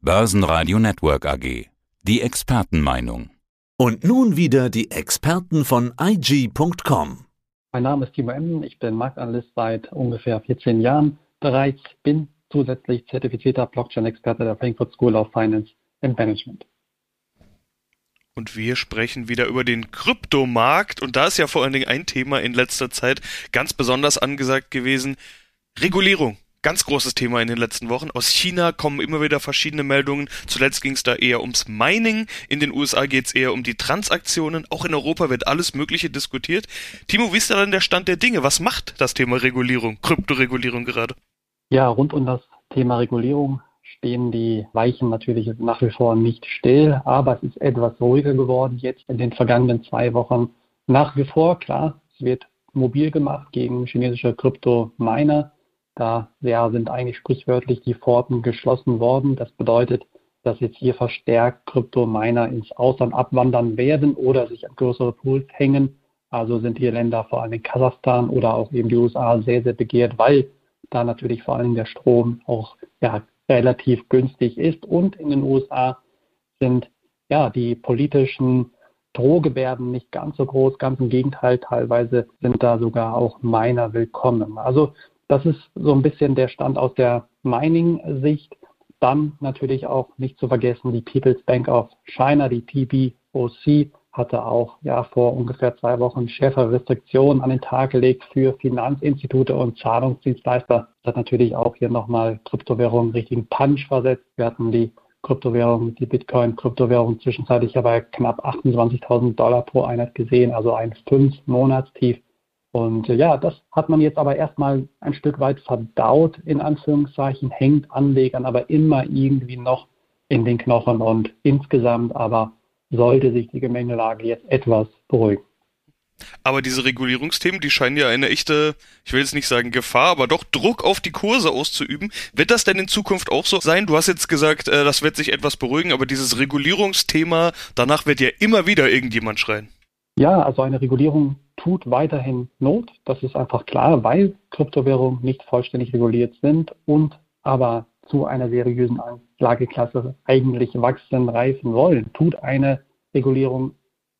Börsenradio Network AG. Die Expertenmeinung. Und nun wieder die Experten von IG.com. Mein Name ist Timo Emden, ich bin Marktanalyst seit ungefähr 14 Jahren bereits, bin zusätzlich zertifizierter Blockchain-Experte der Frankfurt School of Finance and Management. Und wir sprechen wieder über den Kryptomarkt. Und da ist ja vor allen Dingen ein Thema in letzter Zeit ganz besonders angesagt gewesen. Regulierung. Ganz großes Thema in den letzten Wochen. Aus China kommen immer wieder verschiedene Meldungen. Zuletzt ging es da eher ums Mining. In den USA geht es eher um die Transaktionen. Auch in Europa wird alles Mögliche diskutiert. Timo, wie ist da denn der Stand der Dinge? Was macht das Thema Regulierung, Kryptoregulierung gerade? Ja, rund um das Thema Regulierung stehen die Weichen natürlich nach wie vor nicht still, aber es ist etwas ruhiger geworden jetzt in den vergangenen zwei Wochen. Nach wie vor, klar, es wird mobil gemacht gegen chinesische Krypto-Miner. Da ja, sind eigentlich sprichwörtlich die Pforten geschlossen worden. Das bedeutet, dass jetzt hier verstärkt Krypto-Miner ins Ausland abwandern werden oder sich an größere Pools hängen. Also sind hier Länder, vor allem Kasachstan oder auch eben die USA, sehr, sehr begehrt, weil da natürlich vor allem der Strom auch ja, relativ günstig ist. Und in den USA sind ja die politischen Drohgebärden nicht ganz so groß, ganz im Gegenteil, teilweise sind da sogar auch Miner willkommen. Also das ist so ein bisschen der Stand aus der Mining-Sicht. Dann natürlich auch nicht zu vergessen die People's Bank of China, die PBOC, hatte auch ja vor ungefähr zwei Wochen schärfere Restriktionen an den Tag gelegt für Finanzinstitute und Zahlungsdienstleister. Das hat natürlich auch hier nochmal Kryptowährungen richtigen Punch versetzt. Wir hatten die Kryptowährung, die Bitcoin-Kryptowährung zwischenzeitlich aber knapp 28.000 Dollar pro Einheit gesehen, also ein Fünf-Monatstief. Und äh, ja, das hat man jetzt aber erstmal ein Stück weit verdaut, in Anführungszeichen, hängt Anlegern aber immer irgendwie noch in den Knochen und insgesamt aber sollte sich die Gemengelage jetzt etwas beruhigen. Aber diese Regulierungsthemen, die scheinen ja eine echte, ich will jetzt nicht sagen Gefahr, aber doch Druck auf die Kurse auszuüben. Wird das denn in Zukunft auch so sein? Du hast jetzt gesagt, äh, das wird sich etwas beruhigen, aber dieses Regulierungsthema, danach wird ja immer wieder irgendjemand schreien. Ja, also eine Regulierung tut weiterhin Not. Das ist einfach klar, weil Kryptowährungen nicht vollständig reguliert sind und aber zu einer seriösen Anlageklasse eigentlich wachsen, reifen wollen, tut eine Regulierung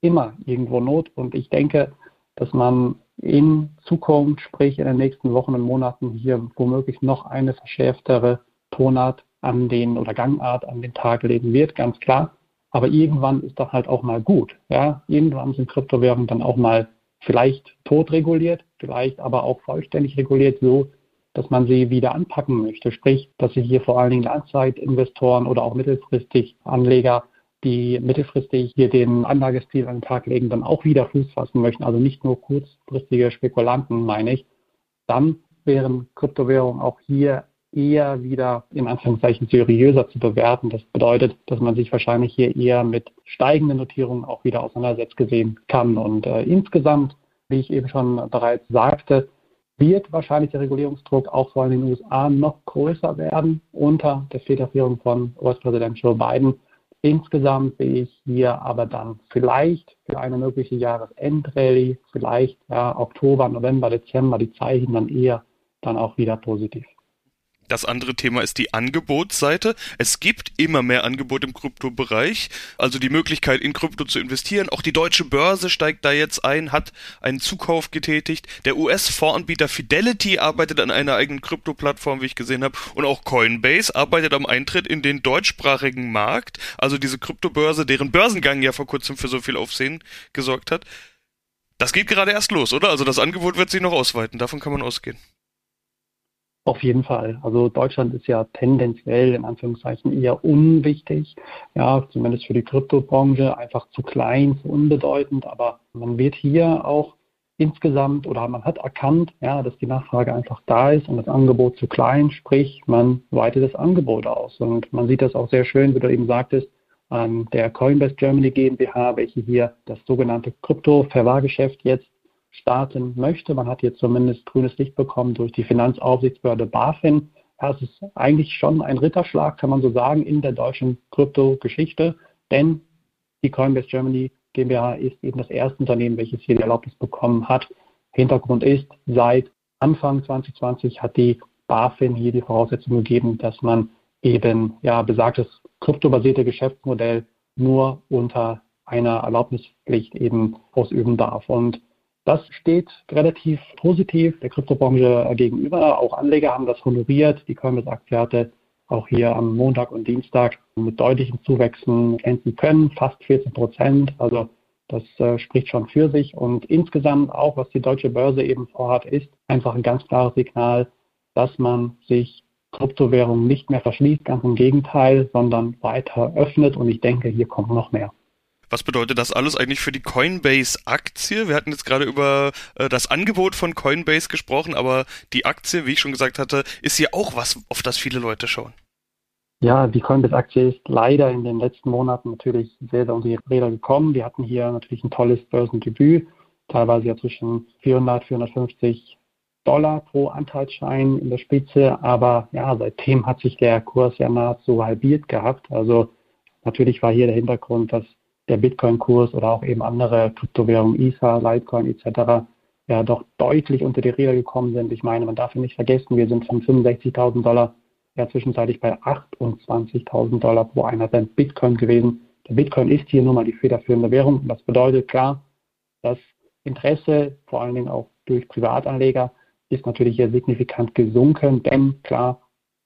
immer irgendwo Not. Und ich denke, dass man in Zukunft, sprich in den nächsten Wochen und Monaten hier womöglich noch eine verschärftere Tonart an den oder Gangart an den Tag legen wird, ganz klar. Aber irgendwann ist das halt auch mal gut. Ja? Irgendwann sind Kryptowährungen dann auch mal vielleicht totreguliert, vielleicht aber auch vollständig reguliert, so dass man sie wieder anpacken möchte. Sprich, dass sie hier vor allen Dingen Langzeitinvestoren oder auch mittelfristig Anleger, die mittelfristig hier den Anlagestil an den Tag legen, dann auch wieder Fuß fassen möchten. Also nicht nur kurzfristige Spekulanten, meine ich. Dann wären Kryptowährungen auch hier eher wieder in Anführungszeichen seriöser zu bewerten. Das bedeutet, dass man sich wahrscheinlich hier eher mit steigenden Notierungen auch wieder auseinandersetzen gesehen kann. Und äh, insgesamt, wie ich eben schon bereits sagte, wird wahrscheinlich der Regulierungsdruck auch vor allem in den USA noch größer werden unter der Federführung von US-Präsident Joe Biden. Insgesamt sehe ich hier aber dann vielleicht für eine mögliche Jahresendrallye, vielleicht ja, Oktober, November, Dezember die Zeichen dann eher dann auch wieder positiv. Das andere Thema ist die Angebotsseite. Es gibt immer mehr Angebot im Kryptobereich, also die Möglichkeit in Krypto zu investieren. Auch die deutsche Börse steigt da jetzt ein, hat einen Zukauf getätigt. Der US-Fondsanbieter Fidelity arbeitet an einer eigenen Krypto-Plattform, wie ich gesehen habe, und auch Coinbase arbeitet am Eintritt in den deutschsprachigen Markt, also diese Kryptobörse, deren Börsengang ja vor kurzem für so viel Aufsehen gesorgt hat. Das geht gerade erst los, oder? Also das Angebot wird sich noch ausweiten, davon kann man ausgehen. Auf jeden Fall. Also Deutschland ist ja tendenziell in Anführungszeichen eher unwichtig, ja, zumindest für die Kryptobranche, einfach zu klein, zu unbedeutend. Aber man wird hier auch insgesamt oder man hat erkannt, ja, dass die Nachfrage einfach da ist und das Angebot zu klein, sprich man weitet das Angebot aus. Und man sieht das auch sehr schön, wie du eben sagtest, an der Coinbase Germany GmbH, welche hier das sogenannte Krypto-Verwahrgeschäft jetzt starten möchte. Man hat hier zumindest grünes Licht bekommen durch die Finanzaufsichtsbehörde BaFin. Ja, es ist eigentlich schon ein Ritterschlag, kann man so sagen, in der deutschen Krypto-Geschichte, denn die Coinbase Germany GmbH ist eben das erste Unternehmen, welches hier die Erlaubnis bekommen hat. Hintergrund ist, seit Anfang 2020 hat die BaFin hier die Voraussetzung gegeben, dass man eben ja besagtes kryptobasierte Geschäftsmodell nur unter einer Erlaubnispflicht eben ausüben darf. Und das steht relativ positiv der Kryptobranche gegenüber. Auch Anleger haben das honoriert. Die Coinbase-Aktie hatte auch hier am Montag und Dienstag mit deutlichen Zuwächsen enden können, fast 14 Prozent. Also das äh, spricht schon für sich. Und insgesamt auch, was die deutsche Börse eben vorhat, ist einfach ein ganz klares Signal, dass man sich Kryptowährungen nicht mehr verschließt, ganz im Gegenteil, sondern weiter öffnet. Und ich denke, hier kommt noch mehr. Was bedeutet das alles eigentlich für die Coinbase-Aktie? Wir hatten jetzt gerade über äh, das Angebot von Coinbase gesprochen, aber die Aktie, wie ich schon gesagt hatte, ist ja auch was, auf das viele Leute schauen. Ja, die Coinbase-Aktie ist leider in den letzten Monaten natürlich sehr, sehr unter die Räder gekommen. Wir hatten hier natürlich ein tolles Börsendebüt, teilweise ja zwischen 400, 450 Dollar pro Anteilsschein in der Spitze, aber ja, seitdem hat sich der Kurs ja nahezu halbiert gehabt. Also natürlich war hier der Hintergrund, dass der Bitcoin-Kurs oder auch eben andere Kryptowährungen, ISA, Litecoin etc. ja doch deutlich unter die Räder gekommen sind. Ich meine, man darf nicht vergessen, wir sind von 65.000 Dollar ja zwischenzeitlich bei 28.000 Dollar pro einer Cent Bitcoin gewesen. Der Bitcoin ist hier nun mal die federführende Währung. Und das bedeutet klar, das Interesse, vor allen Dingen auch durch Privatanleger, ist natürlich hier signifikant gesunken, denn klar,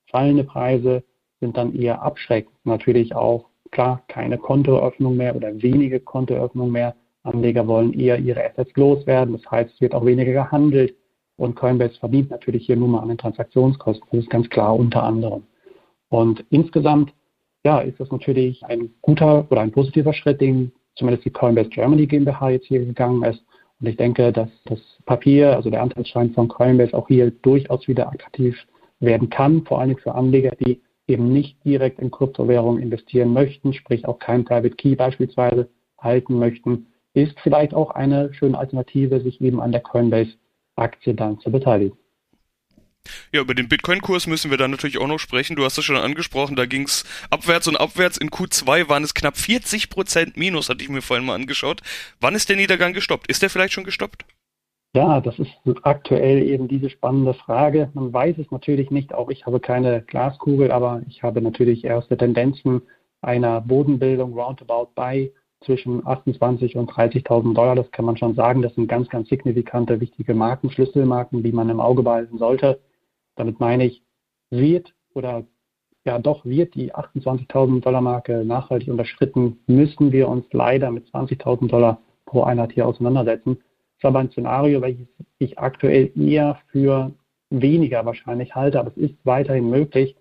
fallende Preise sind dann eher abschreckend. Natürlich auch, klar, keine Kontoeröffnung mehr oder wenige Kontoeröffnung mehr. Anleger wollen eher ihre Assets loswerden. Das heißt, es wird auch weniger gehandelt. Und Coinbase verdient natürlich hier nur mal an den Transaktionskosten. Das ist ganz klar unter anderem. Und insgesamt, ja, ist das natürlich ein guter oder ein positiver Schritt, den zumindest die Coinbase Germany GmbH jetzt hier gegangen ist. Und ich denke, dass das Papier, also der Anteilsschein von Coinbase auch hier durchaus wieder attraktiv werden kann, vor allem für Anleger, die eben nicht direkt in Kryptowährungen investieren möchten, sprich auch kein Private Key beispielsweise halten möchten, ist vielleicht auch eine schöne Alternative, sich eben an der Coinbase Aktie dann zu beteiligen. Ja, über den Bitcoin-Kurs müssen wir dann natürlich auch noch sprechen. Du hast es schon angesprochen, da ging es abwärts und abwärts. In Q2 waren es knapp 40 Prozent Minus, hatte ich mir vorhin mal angeschaut. Wann ist der Niedergang gestoppt? Ist der vielleicht schon gestoppt? Ja, das ist aktuell eben diese spannende Frage. Man weiß es natürlich nicht. Auch ich habe keine Glaskugel, aber ich habe natürlich erste Tendenzen einer Bodenbildung roundabout bei zwischen 28 und 30.000 Dollar. Das kann man schon sagen. Das sind ganz, ganz signifikante, wichtige Marken, Schlüsselmarken, die man im Auge behalten sollte. Damit meine ich, wird oder ja doch wird die 28.000 Dollar Marke nachhaltig unterschritten, müssen wir uns leider mit 20.000 Dollar pro Einheit hier auseinandersetzen. Das ist aber ein Szenario, welches ich aktuell eher für weniger wahrscheinlich halte, aber es ist weiterhin möglich.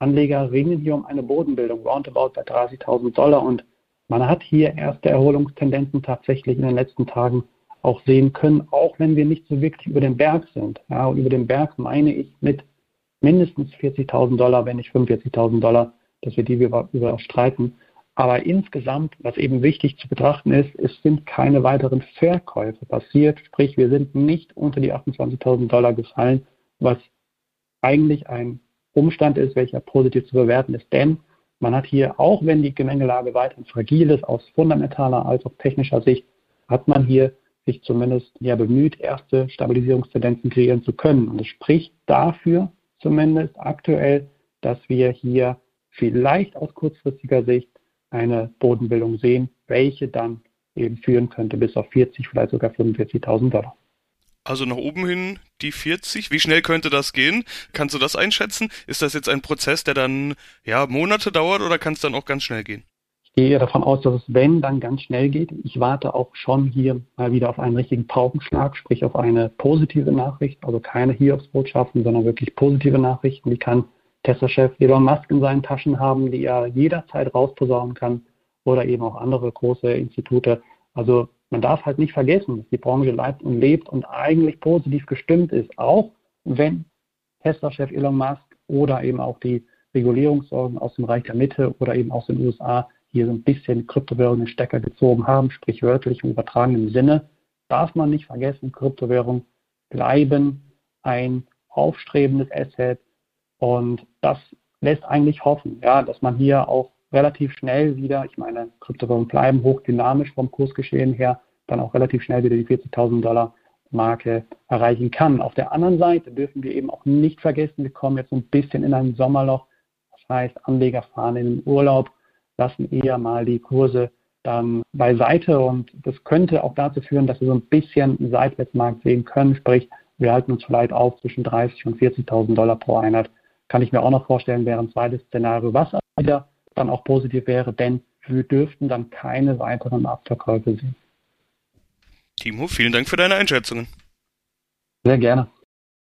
Anleger ringen hier um eine Bodenbildung roundabout bei 30.000 Dollar und man hat hier erste Erholungstendenzen tatsächlich in den letzten Tagen auch sehen können, auch wenn wir nicht so wirklich über den Berg sind. Ja, und über den Berg meine ich mit mindestens 40.000 Dollar, wenn nicht 45.000 Dollar, dass wir die überstreiten. Aber insgesamt, was eben wichtig zu betrachten ist, es sind keine weiteren Verkäufe passiert. Sprich, wir sind nicht unter die 28.000 Dollar gefallen, was eigentlich ein Umstand ist, welcher positiv zu bewerten ist. Denn man hat hier, auch wenn die Gemengelage weiterhin fragil ist, aus fundamentaler als auch technischer Sicht, hat man hier sich zumindest ja bemüht, erste Stabilisierungstendenzen kreieren zu können. Und es spricht dafür zumindest aktuell, dass wir hier vielleicht aus kurzfristiger Sicht eine Bodenbildung sehen, welche dann eben führen könnte bis auf 40, vielleicht sogar 45.000 Dollar. Also nach oben hin die 40. Wie schnell könnte das gehen? Kannst du das einschätzen? Ist das jetzt ein Prozess, der dann ja Monate dauert oder kann es dann auch ganz schnell gehen? Ich gehe davon aus, dass es wenn dann ganz schnell geht. Ich warte auch schon hier mal wieder auf einen richtigen Paukenschlag, sprich auf eine positive Nachricht, also keine Hiobsbotschaften, sondern wirklich positive Nachrichten. Die kann Tesla-Chef Elon Musk in seinen Taschen haben, die er jederzeit rausposaunen kann oder eben auch andere große Institute. Also man darf halt nicht vergessen, dass die Branche lebt und lebt und eigentlich positiv gestimmt ist, auch wenn Tesla-Chef Elon Musk oder eben auch die Regulierungssorgen aus dem Reich der Mitte oder eben aus den USA hier so ein bisschen Kryptowährungen Stecker gezogen haben, sprichwörtlich im übertragenen Sinne, darf man nicht vergessen, Kryptowährungen bleiben ein aufstrebendes Asset und das lässt eigentlich hoffen, ja, dass man hier auch relativ schnell wieder, ich meine, Kryptowährungen bleiben hochdynamisch vom Kursgeschehen her, dann auch relativ schnell wieder die 40.000 Dollar Marke erreichen kann. Auf der anderen Seite dürfen wir eben auch nicht vergessen, wir kommen jetzt so ein bisschen in ein Sommerloch. Das heißt, Anleger fahren in den Urlaub, lassen eher mal die Kurse dann beiseite und das könnte auch dazu führen, dass wir so ein bisschen einen Seitwärtsmarkt sehen können. Sprich, wir halten uns vielleicht auf zwischen 30 und 40.000 Dollar pro Einheit. Kann ich mir auch noch vorstellen, wäre ein zweites Szenario, was wieder dann auch positiv wäre, denn wir dürften dann keine weiteren Abverkäufe sehen. Timo, vielen Dank für deine Einschätzungen. Sehr gerne.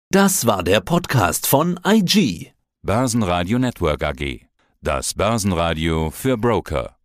Das war der Podcast von IG. Börsenradio Network AG. Das Börsenradio für Broker.